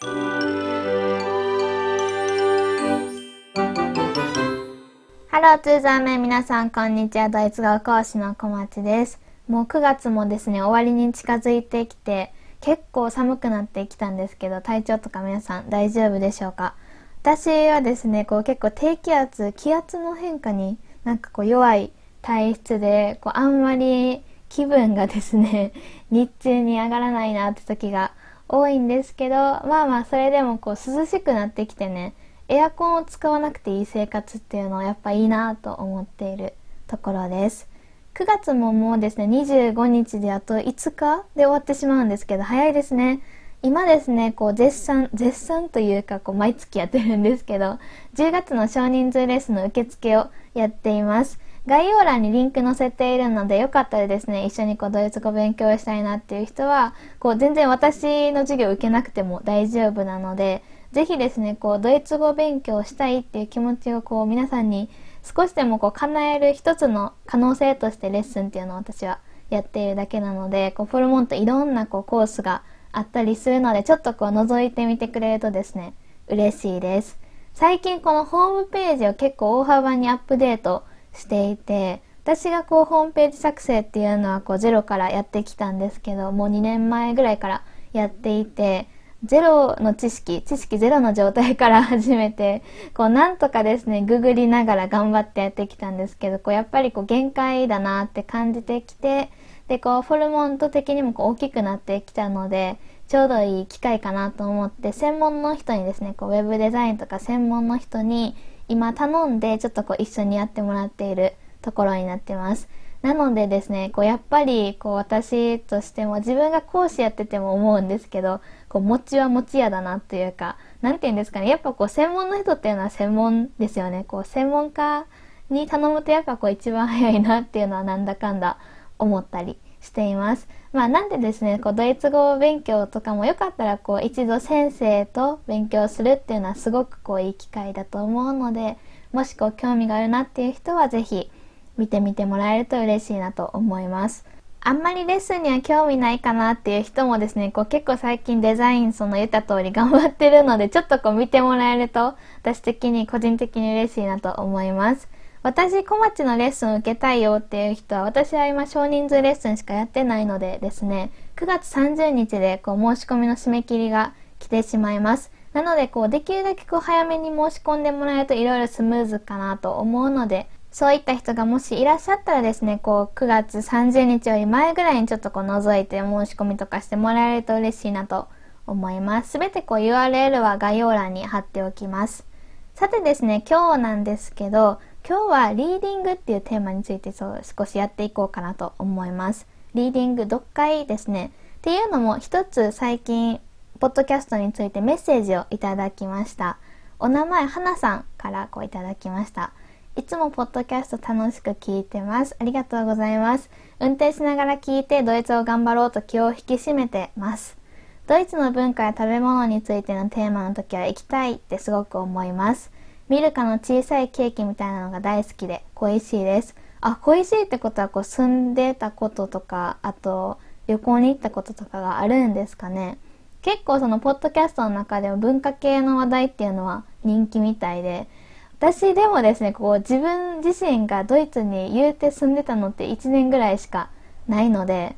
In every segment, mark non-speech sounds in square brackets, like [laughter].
ハローツーザーメン皆さんこんにちは。ドイツ語講師の小町です。もう9月もですね終わりに近づいてきて結構寒くなってきたんですけど体調とか皆さん大丈夫でしょうか？私はですねこう結構低気圧気圧の変化になんかこう弱い体質でこうあんまり気分がですね日中に上がらないなって時が多いんですけどまあまあそれでもこう涼しくなってきてねエアコンを使わなくていい生活っていうのはやっぱいいなと思っているところです。9月ももうですね25日であと5日で終わってしまうんですけど早いですね。今ですねこう絶賛絶賛というかこう毎月やってるんですけど10月の少人数レッスの受付をやっています。概要欄にリンク載せているのでよかったらですね一緒にこうドイツ語勉強したいなっていう人はこう全然私の授業受けなくても大丈夫なのでぜひですね、こう、ドイツ語勉強したいっていう気持ちをこう、皆さんに少しでもこう、叶える一つの可能性としてレッスンっていうのを私はやっているだけなので、こう、フォルモントいろんなこう、コースがあったりするので、ちょっとこう、覗いてみてくれるとですね、嬉しいです。最近このホームページを結構大幅にアップデートしていて、私がこう、ホームページ作成っていうのはこう、ゼロからやってきたんですけど、もう2年前ぐらいからやっていて、ゼロの知識、知識ゼロの状態から [laughs] 始めて、こうなんとかですね、ググりながら頑張ってやってきたんですけど、こうやっぱりこう限界だなって感じてきて、で、こうフォルモント的にもこう大きくなってきたので、ちょうどいい機会かなと思って、専門の人にですね、こうウェブデザインとか専門の人に今頼んで、ちょっとこう一緒にやってもらっているところになってます。なのでですね、こうやっぱりこう私としても自分が講師やってても思うんですけど、こう餅は餅屋だなというか、なんて言うんですかね、やっぱこう専門の人っていうのは専門ですよね。こう専門家に頼むとやっぱこう一番早いなっていうのはなんだかんだ思ったりしています。まあなんでですね、こうドイツ語勉強とかもよかったらこう一度先生と勉強するっていうのはすごくこういい機会だと思うので、もしこう興味があるなっていう人はぜひ見てみてもらえると嬉しいなと思います。あんまりレッスンには興味ないかなっていう人もですね、こう結構最近デザインその言った通り頑張ってるので、ちょっとこう見てもらえると、私的に個人的に嬉しいなと思います。私、小町のレッスンを受けたいよっていう人は、私は今少人数レッスンしかやってないのでですね、9月30日でこう申し込みの締め切りが来てしまいます。なので、こうできるだけこう早めに申し込んでもらえるといろいろスムーズかなと思うので、そういった人がもしいらっしゃったらですね、こう、9月30日より前ぐらいにちょっとこう覗いて申し込みとかしてもらえると嬉しいなと思います。すべてこう URL は概要欄に貼っておきます。さてですね、今日なんですけど、今日はリーディングっていうテーマについてそう少しやっていこうかなと思います。リーディング読解ですね。っていうのも一つ最近、ポッドキャストについてメッセージをいただきました。お名前、はなさんからこういただきました。いつもポッドキャスト楽しく聞いてます。ありがとうございます。運転しながら聞いてドイツを頑張ろうと気を引き締めてます。ドイツの文化や食べ物についてのテーマの時は行きたいってすごく思います。ミルカの小さいケーキみたいなのが大好きで恋しいです。あ、恋しいってことはこう住んでたこととか、あと旅行に行ったこととかがあるんですかね。結構そのポッドキャストの中でも文化系の話題っていうのは人気みたいで、私でもですね、こう自分自身がドイツに言うて住んでたのって1年ぐらいしかないので、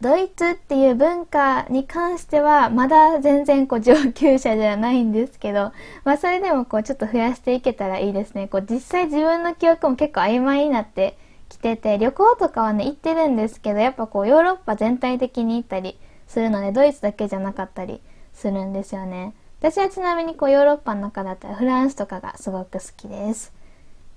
ドイツっていう文化に関してはまだ全然こう上級者じゃないんですけど、まあそれでもこうちょっと増やしていけたらいいですね。こう実際自分の記憶も結構曖昧になってきてて、旅行とかはね行ってるんですけど、やっぱこうヨーロッパ全体的に行ったりするので、ドイツだけじゃなかったりするんですよね。私はちなみにこうヨーロッパの中だったらフランスとかがすごく好きです。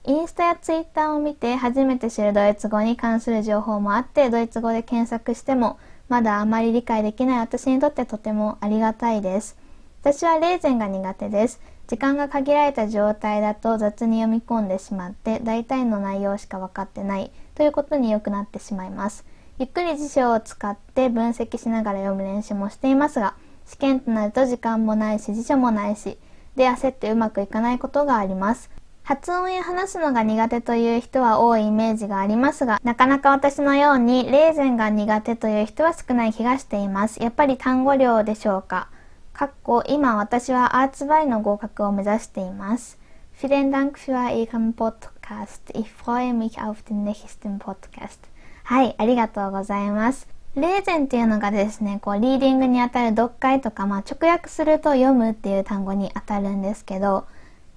インスタやツイッターを見て初めて知るドイツ語に関する情報もあってドイツ語で検索してもまだあまり理解できない私にとってとてもありがたいです。私はレーゼンが苦手です。時間が限られた状態だと雑に読み込んでしまって大体の内容しか分かってないということによくなってしまいます。ゆっくり辞書を使って分析しながら読む練習もしていますが試験となると時間もないし辞書もないしで焦ってうまくいかないことがあります発音や話すのが苦手という人は多いイメージがありますが、なかなか私のようにレーゼンが苦手という人は少ない気がしています。やっぱり単語量でしょうかかっこ今私はアーツバイの合格を目指しています。Vielen Dank für Ihren Podcast. Ich freue mich auf den nächsten Podcast. はい、ありがとうございます。レーゼンっていうのがですね、こう、リーディングにあたる読解とか、まあ、直訳すると読むっていう単語にあたるんですけど、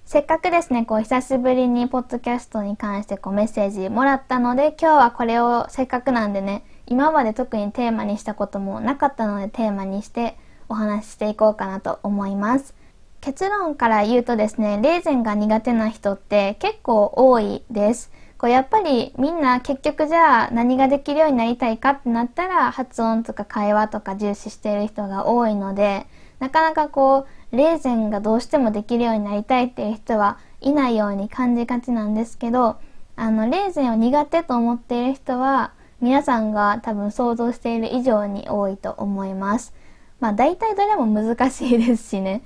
せっかくですね、こう、久しぶりにポッドキャストに関してこう、メッセージもらったので、今日はこれをせっかくなんでね、今まで特にテーマにしたこともなかったので、テーマにしてお話ししていこうかなと思います。結論から言うとですね、レーゼンが苦手な人って結構多いです。こうやっぱりみんな結局じゃあ何ができるようになりたいかってなったら発音とか会話とか重視している人が多いのでなかなかこうレーゼンがどうしてもできるようになりたいっていう人はいないように感じがちなんですけどあのレーゼンを苦手と思っている人は皆さんが多分想像している以上に多いと思います。まあ大体どれも難しいですしね。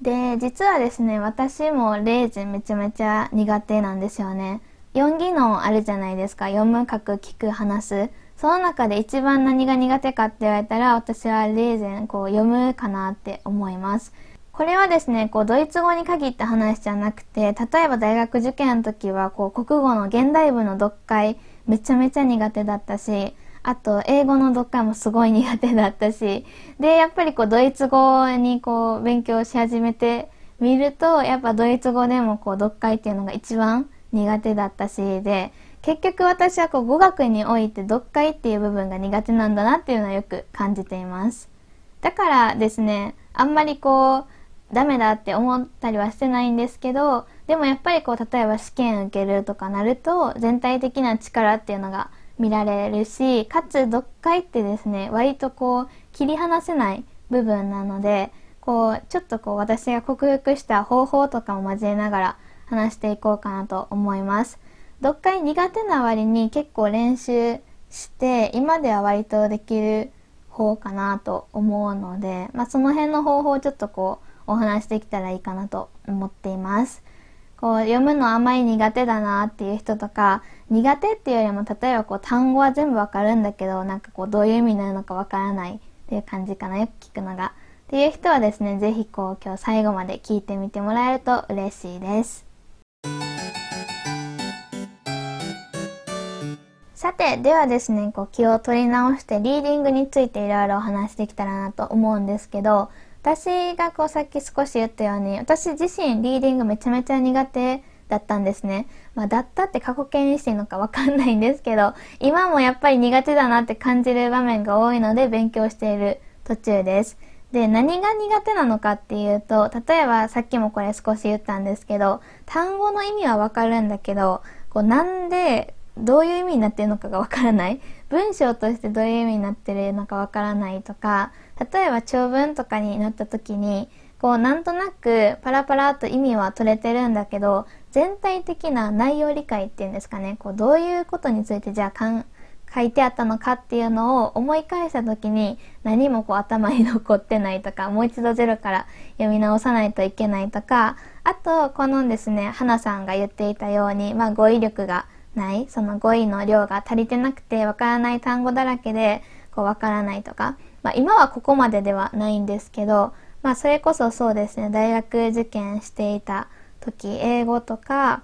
で、実はですね、私もレーゼンめちゃめちゃ苦手なんですよね。4技能あるじゃないですか。読む、書く、聞く、話す。その中で一番何が苦手かって言われたら、私はレーゼン、こう、読むかなって思います。これはですね、こう、ドイツ語に限った話じゃなくて、例えば大学受験の時は、こう、国語の現代文の読解、めちゃめちゃ苦手だったし、あと、英語の読解もすごい苦手だったし、で、やっぱりこう、ドイツ語にこう、勉強し始めてみると、やっぱドイツ語でもこう、読解っていうのが一番苦手だったしで結局私はこう語学において読解っていう部分が苦手なんだなっていうのはよく感じています。だからですねあんまりこうダメだって思ったりはしてないんですけどでもやっぱりこう例えば試験受けるとかなると全体的な力っていうのが見られるしかつ読解ってですね割とこう切り離せない部分なのでこうちょっとこう私が克服した方法とかも交えながら話していこうかなと思います。読解苦手な割に結構練習して今では割とできる方かなと思うので、まあ、その辺の方法をちょっとこうお話できたらいいかなと思っています。こう読むのあまり苦手だなっていう人とか苦手っていうよりも例えばこう単語は全部わかるんだけどなんかこうどういう意味なのかわからないっていう感じかなよく聞くのがっていう人はですね是非こう今日最後まで聞いてみてもらえると嬉しいです。さて、ではですね、こう気を取り直してリーディングについていろいろお話してきたらなと思うんですけど、私がこうさっき少し言ったように、私自身リーディングめちゃめちゃ苦手だったんですね。まあ、だったって過去形にしていいのかわかんないんですけど、今もやっぱり苦手だなって感じる場面が多いので勉強している途中です。で、何が苦手なのかっていうと、例えばさっきもこれ少し言ったんですけど、単語の意味はわかるんだけど、こうなんでどういう意味になってるのかがわからない。[laughs] 文章としてどういう意味になってるのかわからないとか例えば長文とかになった時にこうなんとなくパラパラと意味は取れてるんだけど全体的な内容理解っていうんですかね。こうどういうことについてじゃあかん書いてあったのかっていうのを思い返した時に何もこう頭に残ってないとかもう一度ゼロから読み直さないといけないとかあとこのですね花さんが言っていたように、まあ、語彙力がない？その語彙の量が足りてなくてわからない単語だらけでこうわからないとか、まあ、今はここまでではないんですけど、まあ、それこそそうですね。大学受験していた時英語とか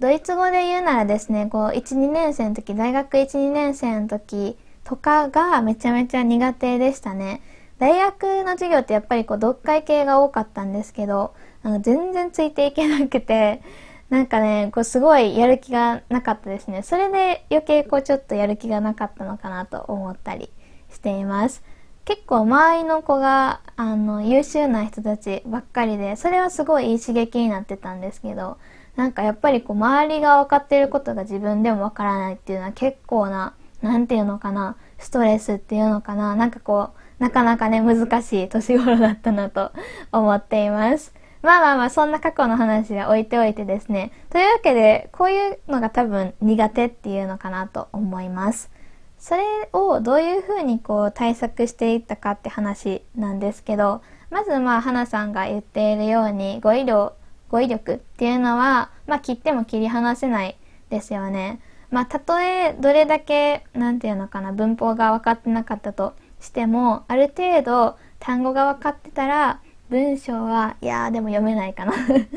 ドイツ語で言うならですねこう12年生の時大学12年生の時とかがめちゃめちゃ苦手でしたね。大学の授業ってやっぱりこう読解系が多かったんですけど全然ついていけなくてなんかね、こうすごいやる気がなかったですね。それで余計こうちょっとやる気がなかったのかなと思ったりしています。結構周りの子があの優秀な人たちばっかりで、それはすごいいい刺激になってたんですけど、なんかやっぱりこう周りが分かってることが自分でも分からないっていうのは結構な、なんていうのかな、ストレスっていうのかな、なんかこう、なかなかね、難しい年頃だったなと思っています。まあまあまあ、そんな過去の話は置いておいてですね。というわけで、こういうのが多分苦手っていうのかなと思います。それをどういうふうにこう対策していったかって話なんですけど、まずまあ、花さんが言っているように、語彙量、語彙力っていうのは、まあ、切っても切り離せないですよね。まあ、たとえどれだけ、なんていうのかな、文法が分かってなかったとしても、ある程度単語が分かってたら、文章は、いやーでも読めないかな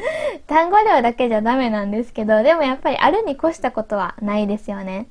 [laughs] 単語量だけじゃダメなんですけど、でもやっぱりあるに越したことはないですよね。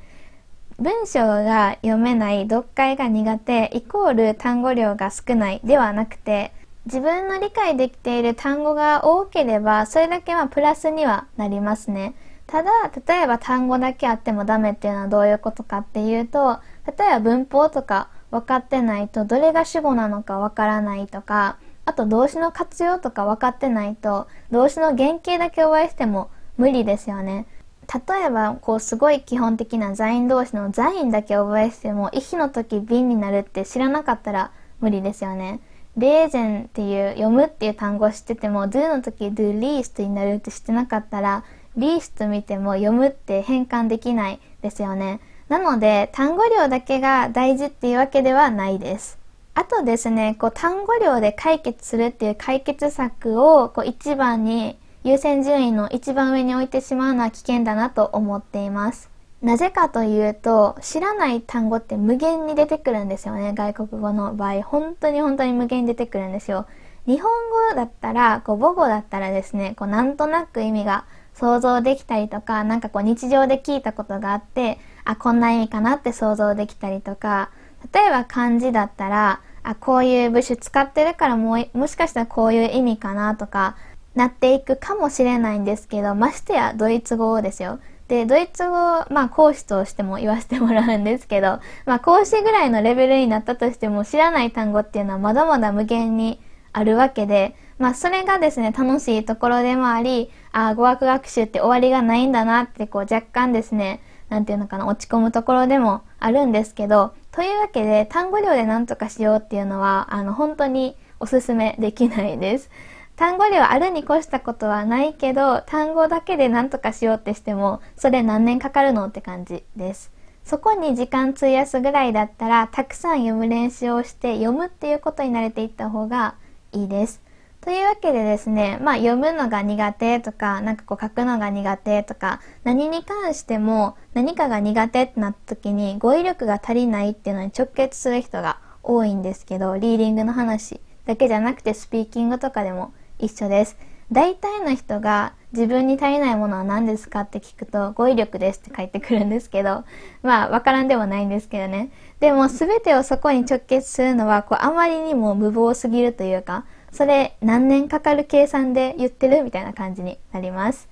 文章が読めない、読解が苦手、イコール単語量が少ないではなくて、自分の理解できている単語が多ければ、それだけはプラスにはなりますね。ただ、例えば単語だけあってもダメっていうのはどういうことかっていうと、例えば文法とか分かってないと、どれが主語なのか分からないとか、あと動詞の活用とか分かってないと、動詞の原型だけ覚えしても無理ですよね。例えば、こう、すごい基本的な座員同士の座員だけ覚えしても、意の時便になるって知らなかったら無理ですよね。レーゼンっていう、読むっていう単語を知ってても、do の時 do least になるって知ってなかったら、least 見ても読むって変換できないですよね。なので、単語量だけが大事っていうわけではないです。あとですね、こう単語量で解決するっていう解決策をこう一番に優先順位の一番上に置いてしまうのは危険だなと思っています。なぜかというと、知らない単語って無限に出てくるんですよね。外国語の場合。本当に本当に無限に出てくるんですよ。日本語だったら、こう母語だったらですね、こうなんとなく意味が想像できたりとか、なんかこう日常で聞いたことがあって、あ、こんな意味かなって想像できたりとか、例えば漢字だったら、あ、こういう部首使ってるからもう、もしかしたらこういう意味かなとか、なっていくかもしれないんですけど、ましてやドイツ語ですよ。で、ドイツ語、まあ講師としても言わせてもらうんですけど、まあ講師ぐらいのレベルになったとしても知らない単語っていうのはまだまだ無限にあるわけで、まあそれがですね、楽しいところでもあり、あ語学学習って終わりがないんだなってこう若干ですね、なんていうのかな、落ち込むところでもあるんですけど、というわけで、単語量で何とかしようっていうのは、あの、本当におすすめできないです。単語量あるに越したことはないけど、単語だけで何とかしようってしても、それ何年かかるのって感じです。そこに時間費やすぐらいだったら、たくさん読む練習をして読むっていうことに慣れていった方がいいです。というわけでですね、まあ読むのが苦手とか、なんかこう書くのが苦手とか、何に関しても何かが苦手ってなった時に語彙力が足りないっていうのに直結する人が多いんですけど、リーディングの話だけじゃなくてスピーキングとかでも一緒です。大体の人が自分に足りないものは何ですかって聞くと語彙力ですって書いてくるんですけど、まあわからんでもないんですけどね。でも全てをそこに直結するのはこうあまりにも無謀すぎるというか、それ何年かかる計算で言ってるみたいな感じになります。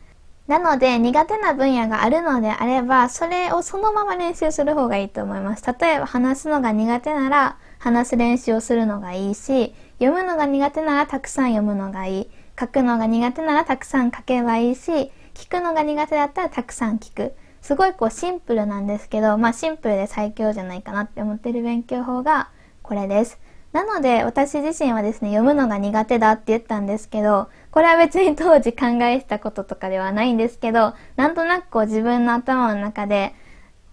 なので苦手な分野があるのであれば、それをそのまま練習する方がいいと思います。例えば話すのが苦手なら話す練習をするのがいいし、読むのが苦手ならたくさん読むのがいい。書くのが苦手ならたくさん書けばいいし、聞くのが苦手だったらたくさん聞く。すごいこうシンプルなんですけど、まあシンプルで最強じゃないかなって思ってる勉強法がこれです。なので私自身はですね、読むのが苦手だって言ったんですけど、これは別に当時考えてたこととかではないんですけど、なんとなくこう自分の頭の中で、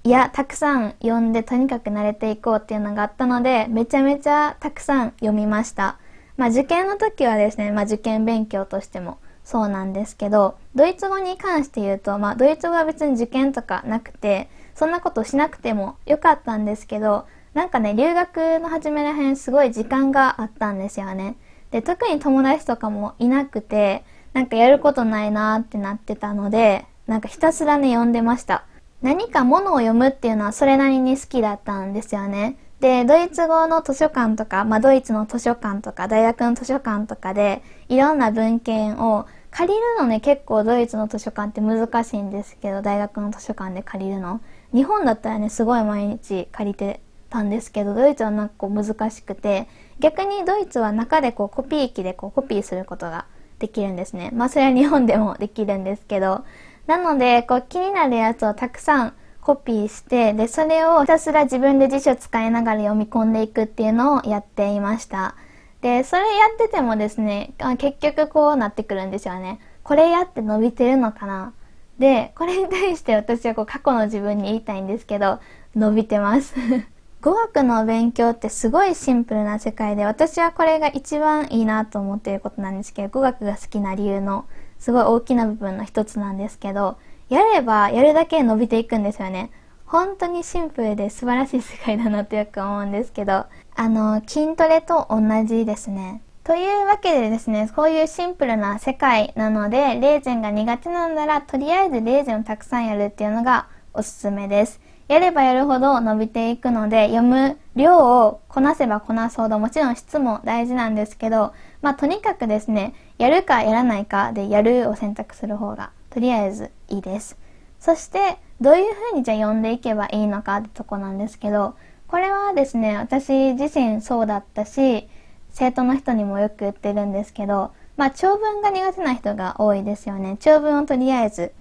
いや、たくさん読んでとにかく慣れていこうっていうのがあったので、めちゃめちゃたくさん読みました。まあ受験の時はですね、まあ受験勉強としてもそうなんですけど、ドイツ語に関して言うと、まあドイツ語は別に受験とかなくて、そんなことしなくてもよかったんですけど、なんかね、留学の初めらへんすごい時間があったんですよね。で、特に友達とかもいなくて、なんかやることないなってなってたので、なんかひたすらね、読んでました。何か物を読むっていうのはそれなりに好きだったんですよね。で、ドイツ語の図書館とか、まあドイツの図書館とか、大学の図書館とかで、いろんな文献を借りるのね、結構ドイツの図書館って難しいんですけど、大学の図書館で借りるの。日本だったらね、すごい毎日借りてたんですけどドイツはなんかこう難しくて逆にドイツは中でこうコピー機でこうコピーすることができるんですね。まあそれは日本でもできるんですけどなのでこう気になるやつをたくさんコピーしてでそれをひたすら自分で辞書使いながら読み込んでいくっていうのをやっていました。でそれやっててもですね結局こうなってくるんですよね。これやって伸びてるのかな？でこれに対して私はこう過去の自分に言いたいんですけど伸びてます。語学の勉強ってすごいシンプルな世界で、私はこれが一番いいなと思っていることなんですけど、語学が好きな理由のすごい大きな部分の一つなんですけど、やればやるだけ伸びていくんですよね。本当にシンプルで素晴らしい世界だなってよく思うんですけど、あの、筋トレと同じですね。というわけでですね、こういうシンプルな世界なので、レーゼンが苦手なんなら、とりあえずレーゼンをたくさんやるっていうのがおすすめです。やればやるほど伸びていくので、読む量をこなせばこなすほど、もちろん質も大事なんですけど、まあとにかくですね、やるかやらないかでやるを選択する方が、とりあえずいいです。そして、どういうふうにじゃあ読んでいけばいいのかってとこなんですけど、これはですね、私自身そうだったし、生徒の人にもよく言ってるんですけど、まあ長文が苦手な人が多いですよね。長文をとりあえず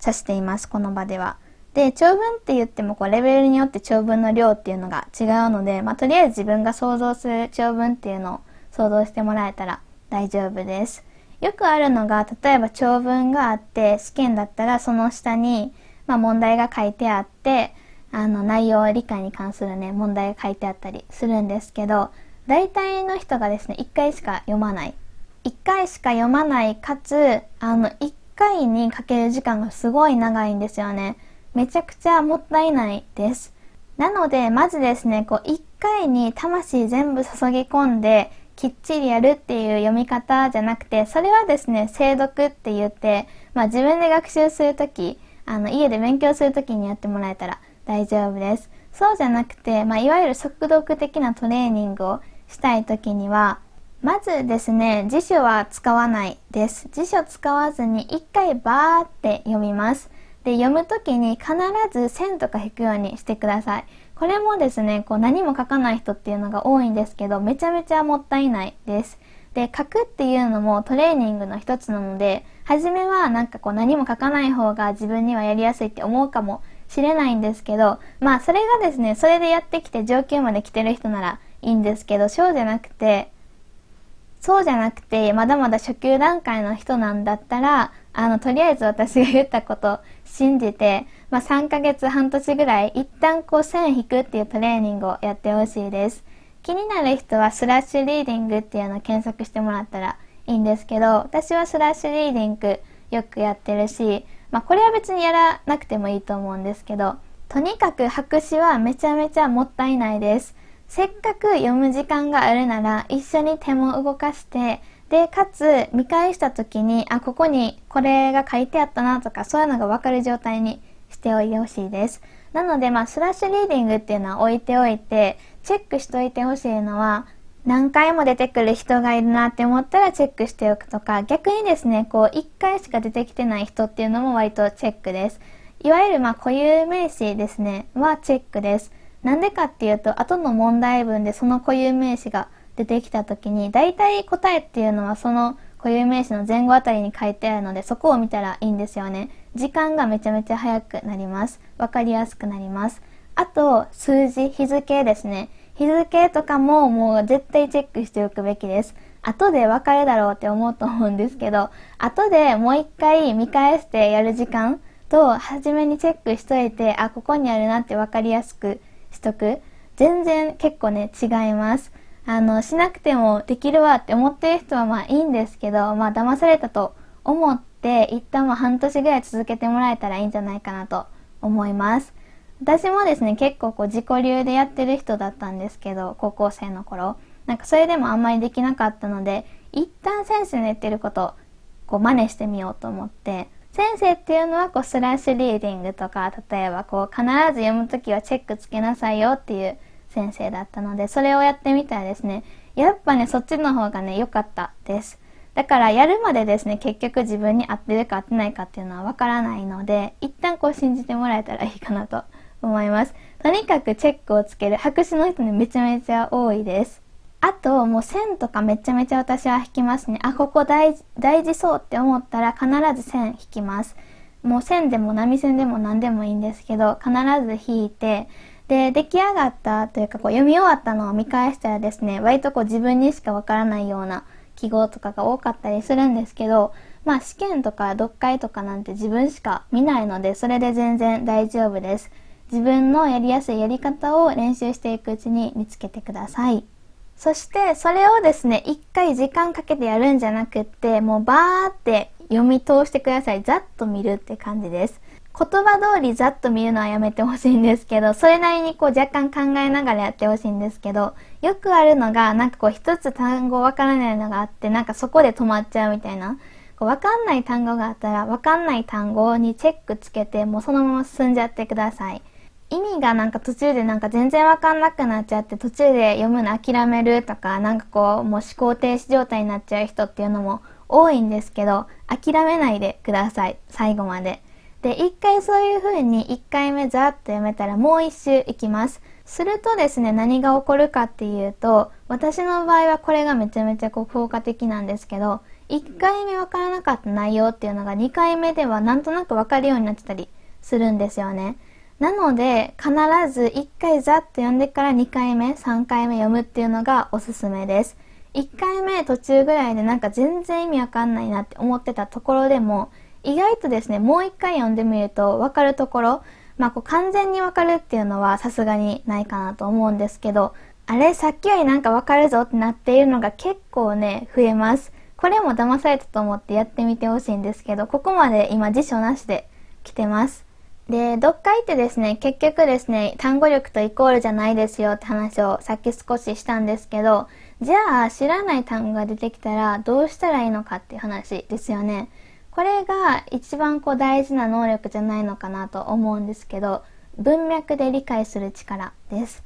指しています、この場では。で、長文って言ってもこうレベルによって長文の量っていうのが違うので、まあ、とりあえず自分が想像する長文っていうのを想像してもらえたら大丈夫です。よくあるのが、例えば長文があって、試験だったらその下に、まあ、問題が書いてあって、あの内容理解に関するね、問題が書いてあったりするんですけど、大体の人がですね、1回しか読まない。1回しか読まない、かつ、あの、1回にかける時間がすごい長いんですよね。めちゃくちゃもったいないです。なので、まずですね、こう、一回に魂全部注ぎ込んで、きっちりやるっていう読み方じゃなくて、それはですね、精読って言って、まあ自分で学習するとき、あの、家で勉強するときにやってもらえたら大丈夫です。そうじゃなくて、まあいわゆる速読的なトレーニングをしたいときには、まずですね、辞書は使わないです。辞書使わずに一回バーって読みます。で、読むとに必ず線とか引くようにしてください。これもですね、こう何も書かない人っていうのが多いんですけど、めちゃめちゃもったいないです。で、書くっていうのもトレーニングの一つなので、初めはなんかこう何も書かない方が自分にはやりやすいって思うかもしれないんですけど、まあそれがですね、それでやってきて上級まで来てる人ならいいんですけど、そうじゃなくて、そうじゃなくて、まだまだ初級段階の人なんだったら、あの、とりあえず私が言ったこと信じて、まあ、3ヶ月半年ぐらい一旦こう線引くっていうトレーニングをやってほしいです。気になる人はスラッシュリーディングっていうのを検索してもらったらいいんですけど、私はスラッシュリーディングよくやってるし、まあ、これは別にやらなくてもいいと思うんですけど、とにかく白紙はめちゃめちゃもったいないです。せっかく読む時間があるなら一緒に手も動かしてで、かつ、見返した時に、あ、ここにこれが書いてあったなとか、そういうのがわかる状態にしておいてほしいです。なので、まあ、スラッシュリーディングっていうのは置いておいて、チェックしといてほしいのは、何回も出てくる人がいるなって思ったらチェックしておくとか、逆にですね、こう、1回しか出てきてない人っていうのも割とチェックです。いわゆる、まあ、固有名詞ですね、はチェックです。なんでかっていうと、後の問題文でその固有名詞が出てきた時に、大体答えっていうのはその固有名詞の前後あたりに書いてあるので、そこを見たらいいんですよね。時間がめちゃめちゃ早くなります。わかりやすくなります。あと、数字、日付ですね。日付とかももう絶対チェックしておくべきです。後でわかるだろうって思うと思うんですけど、後でもう一回見返してやる時間と、初めにチェックしといて、あ、ここにあるなってわかりやすくしとく。全然結構ね、違います。あの、しなくてもできるわって思ってる人はまあいいんですけど、まあ騙されたと思って、一旦まあ半年ぐらい続けてもらえたらいいんじゃないかなと思います。私もですね、結構こう自己流でやってる人だったんですけど、高校生の頃。なんかそれでもあんまりできなかったので、一旦先生の言ってること、こう真似してみようと思って、先生っていうのはこうスラッシュリーディングとか、例えばこう必ず読むときはチェックつけなさいよっていう先生だったので、それをやってみたらですね、やっぱね、そっちの方がね、良かったです。だからやるまでですね、結局自分に合ってるか合ってないかっていうのはわからないので、一旦こう信じてもらえたらいいかなと思います。とにかくチェックをつける白紙の人ね、めちゃめちゃ多いです。あと、もう線とかめちゃめちゃ私は引きますね。あ、ここ大事、大事そうって思ったら必ず線引きます。もう線でも波線でも何でもいいんですけど、必ず引いて、で、出来上がったというか、こう読み終わったのを見返したらですね、割とこう自分にしかわからないような記号とかが多かったりするんですけど、まあ試験とか読解とかなんて自分しか見ないので、それで全然大丈夫です。自分のやりやすいやり方を練習していくうちに見つけてください。そして、それをですね、一回時間かけてやるんじゃなくって、もうバーって読み通してください。ざっと見るって感じです。言葉通りざっと見るのはやめてほしいんですけど、それなりにこう若干考えながらやってほしいんですけど、よくあるのが、なんかこう一つ単語わからないのがあって、なんかそこで止まっちゃうみたいな。こうわかんない単語があったら、わかんない単語にチェックつけて、もうそのまま進んじゃってください。意味がなんか途中でなんか全然わかんなくなっちゃって途中で読むの諦めるとかなんかこうもう思考停止状態になっちゃう人っていうのも多いんですけど諦めないでください最後まで。で、一回そういう風に一回目ざっとやめたらもう一周行きます。するとですね、何が起こるかっていうと、私の場合はこれがめちゃめちゃこう効果的なんですけど、1回目わからなかった内容っていうのが2回目ではなんとなくわかるようになってたりするんですよね。なので、必ず1回ざっと読んでから2回目、3回目読むっていうのがおすすめです。1回目途中ぐらいでなんか全然意味わかんないなって思ってたところでも、意外とですね、もう一回読んでみると分かるところ、まあこう完全に分かるっていうのはさすがにないかなと思うんですけど、あれさっきよりなんか分かるぞってなっているのが結構ね、増えます。これも騙されたと思ってやってみてほしいんですけど、ここまで今辞書なしで来てます。で、読解ってですね、結局ですね、単語力とイコールじゃないですよって話をさっき少ししたんですけど、じゃあ知らない単語が出てきたらどうしたらいいのかっていう話ですよね。これが一番こう大事な能力じゃないのかなと思うんですけど文脈で理解する力です。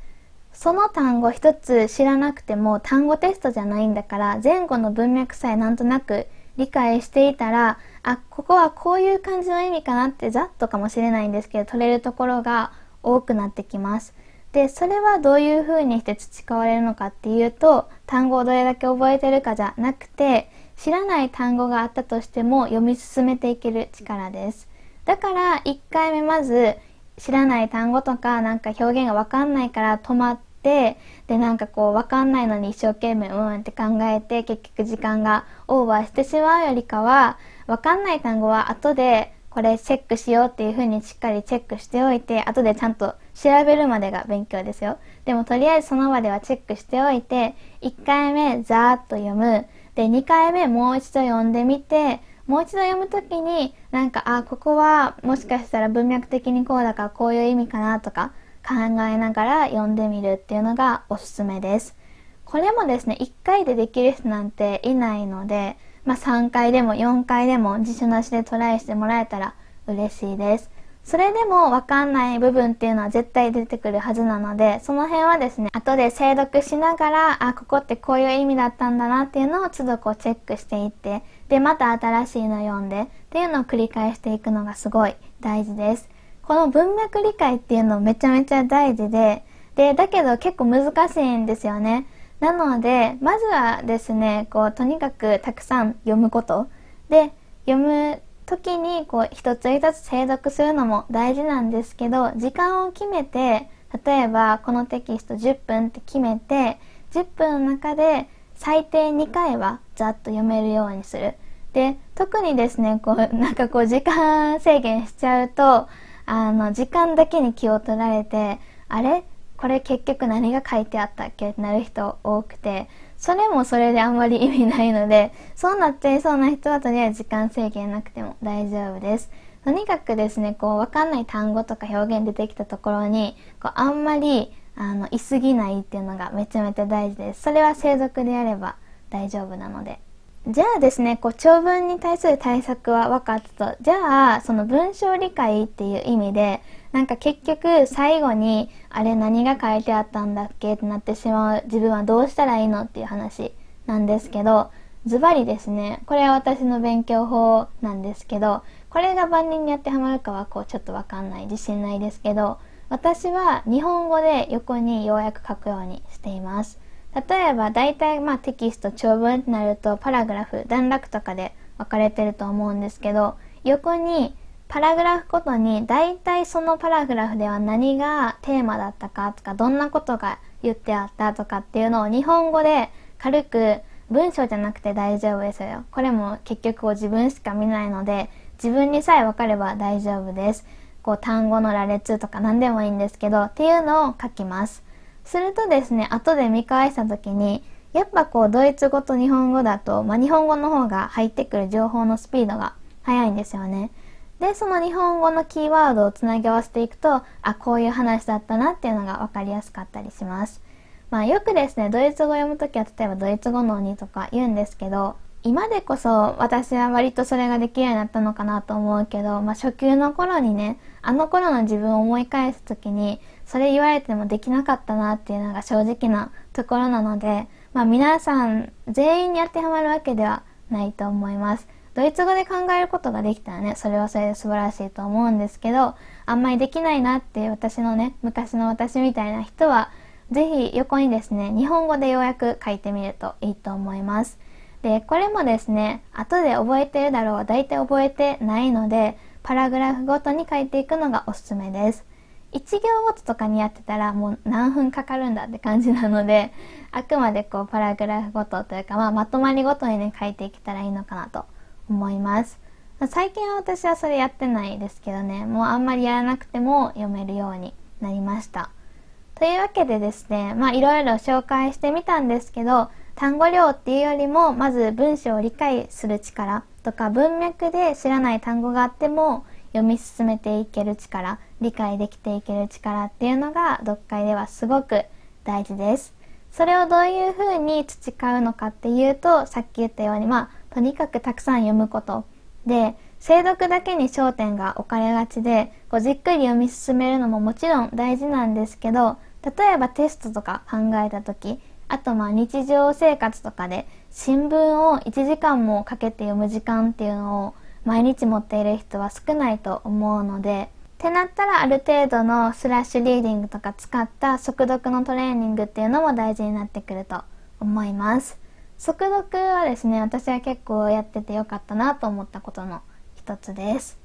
その単語一つ知らなくても単語テストじゃないんだから前後の文脈さえなんとなく理解していたらあここはこういう感じの意味かなってざっとかもしれないんですけど取れるところが多くなってきます。でそれはどういう風にして培われるのかっていうと単語をどれだけ覚えてるかじゃなくて知らない単語があったとしても読み進めていける力です。だから1回目まず知らない単語とかなんか表現がわかんないから止まってでなんかこうわかんないのに一生懸命うんって考えて結局時間がオーバーしてしまうよりかはわかんない単語は後でこれチェックしようっていう風にしっかりチェックしておいて後でちゃんと調べるまでが勉強ですよでもとりあえずその場ではチェックしておいて1回目ざーっと読むで、2回目もう一度読んでみて、もう一度読むときに、なんか、あ、ここはもしかしたら文脈的にこうだからこういう意味かなとか考えながら読んでみるっていうのがおすすめです。これもですね、1回でできる人なんていないので、まあ、3回でも4回でも辞書なしでトライしてもらえたら嬉しいです。それでもわかんない部分っていうのは絶対出てくるはずなので、その辺はですね、後で精読しながら、あ、ここってこういう意味だったんだなっていうのを都度こうチェックしていって、で、また新しいの読んでっていうのを繰り返していくのがすごい大事です。この文脈理解っていうのめちゃめちゃ大事で、で、だけど結構難しいんですよね。なので、まずはですね、こう、とにかくたくさん読むこと。で、読む時にこう一つ一つ精読するのも大事なんですけど時間を決めて例えばこのテキスト10分って決めて10分の中で最低2回はざっと読めるようにする。で特にですねこうなんかこう時間制限しちゃうとあの時間だけに気を取られてあれ？これ結局何が書いてあったっけ？ってなる人多くてそれもそれであんまり意味ないので、そうなっちゃいそうな人はとりあえず時間制限なくても大丈夫です。とにかくですね、こう、わかんない単語とか表現出てきたところに、こう、あんまり、あの、いすぎないっていうのがめちゃめちゃ大事です。それは継続でやれば大丈夫なので。じゃあですね、こう、長文に対する対策は分かったと。じゃあ、その文章理解っていう意味で、なんか結局最後にあれ何が書いてあったんだっけってなってしまう自分はどうしたらいいのっていう話なんですけどズバリですねこれは私の勉強法なんですけどこれが万人に当てはまるかはこうちょっとわかんない自信ないですけど私は日本語で横に要約書くようにしています。例えば大体まあテキスト長文ってなるとパラグラフ段落とかで分かれてると思うんですけど横にパラグラフごとに大体そのパラグラフでは何がテーマだったかとかどんなことが言ってあったとかっていうのを日本語で軽く文章じゃなくて大丈夫ですよ。これも結局自分しか見ないので自分にさえ分かれば大丈夫です。こう単語の羅列とか何でもいいんですけどっていうのを書きます。するとですね、後で見返した時にやっぱこうドイツ語と日本語だと、まあ、日本語の方が入ってくる情報のスピードが速いんですよね。で、その日本語のキーワードをつなぎ合わせていくと、あ、こういう話だったなっていうのが分かりやすかったりします。まあよくですね、ドイツ語読むときは例えばドイツ語の鬼とか言うんですけど、今でこそ私は割とそれができるようになったのかなと思うけど、まあ初級の頃にね、あの頃の自分を思い返すときに、それ言われてもできなかったなっていうのが正直なところなので、まあ皆さん全員に当てはまるわけではないと思います。ドイツ語で考えることができたらね、それはそれで素晴らしいと思うんですけど、あんまりできないなって私のね、昔の私みたいな人は、ぜひ横にですね、日本語でようやく書いてみるといいと思います。で、これもですね、後で覚えてるだろう、大体覚えてないので、パラグラフごとに書いていくのがおすすめです。1行ごととかにやってたらもう何分かかるんだって感じなので、あくまでこうパラグラフごとというか、まあ、まとまりごとにね、書いていけたらいいのかなと思います。最近は私はそれやってないですけどね、もうあんまりやらなくても読めるようになりました。というわけでですね、まあいろいろ紹介してみたんですけど、単語量っていうよりも、まず文章を理解する力とか、文脈で知らない単語があっても、読み進めていける力、理解できていける力っていうのが、読解ではすごく大事です。それをどういうふうに培うのかっていうと、さっき言ったように、まあ、とにかくたくさん読むことで精読だけに焦点が置かれがちでこうじっくり読み進めるのももちろん大事なんですけど例えばテストとか考えた時あとまあ日常生活とかで新聞を1時間もかけて読む時間っていうのを毎日持っている人は少ないと思うのでってなったらある程度のスラッシュリーディングとか使った速読のトレーニングっていうのも大事になってくると思います。速読はですね、私は結構やっててよかったなと思ったことの一つです。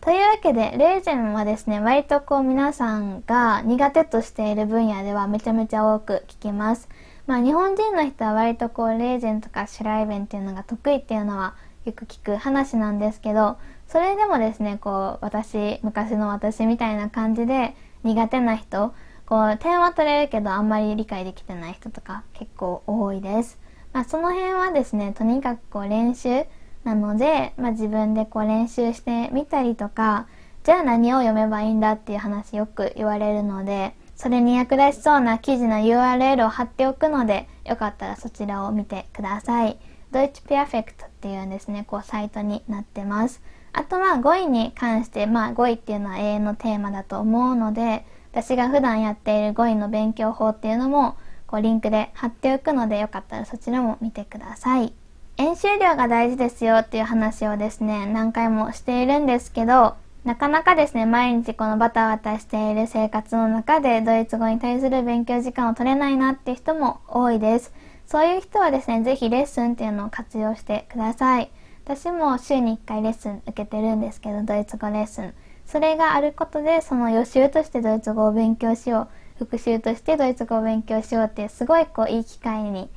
というわけで、レーゼンはですね、割とこう皆さんが苦手としている分野ではめちゃめちゃ多く聞きます。まあ日本人の人は割とこうレーゼンとかシュライベンっていうのが得意っていうのはよく聞く話なんですけど、それでもですね、こう私、昔の私みたいな感じで苦手な人、こう点は取れるけどあんまり理解できてない人とか結構多いです。まあ、その辺はですねとにかくこう練習なので、まあ、自分でこう練習してみたりとかじゃあ何を読めばいいんだっていう話よく言われるのでそれに役立ちそうな記事の URL を貼っておくのでよかったらそちらを見てください。ドイツペアフェクトっていうですね、こうサイトになってます。あとは語彙に関して、まあ語彙っていうのは永遠のテーマだと思うので、私が普段やっている語彙の勉強法っていうのもこうリンクで貼っておくのでよかったらそちらも見てください。演習量が大事ですよっていう話をですね、何回もしているんですけど、なかなかですね、毎日このバタバタしている生活の中でドイツ語に対する勉強時間を取れないなっていう人も多いです。そういう人はですね、ぜひレッスンっていうのを活用してください。私も週に1回レッスン受けてるんですけど、ドイツ語レッスン。それがあることで、その予習としてドイツ語を勉強しよう。復習としてドイツ語を勉強しようってすごいこういい機会に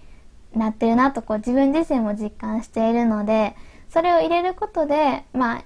なってるなとこう自分自身も実感しているのでそれを入れることでまあ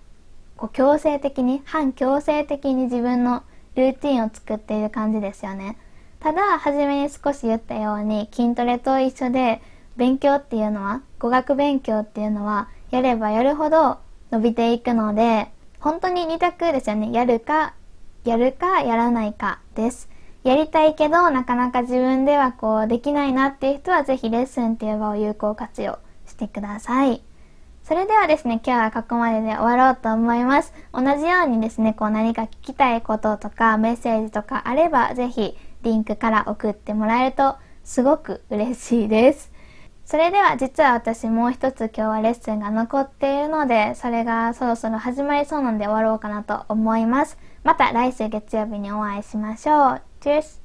こう強制的に反強制的に自分のルーティンを作っている感じですよね。ただ初めに少し言ったように筋トレと一緒で勉強っていうのは語学勉強っていうのはやればやるほど伸びていくので本当に2択ですよね。やるかやるかやらないかです。やりたいけど、なかなか自分ではこうできないなっていう人はぜひレッスンっていう場を有効活用してください。それではですね、今日はここまでで終わろうと思います。同じようにですね、こう何か聞きたいこととかメッセージとかあれば、ぜひリンクから送ってもらえるとすごく嬉しいです。それでは実は私もう一つ今日はレッスンが残っているので、それがそろそろ始まりそうなので終わろうかなと思います。また来週月曜日にお会いしましょう。です。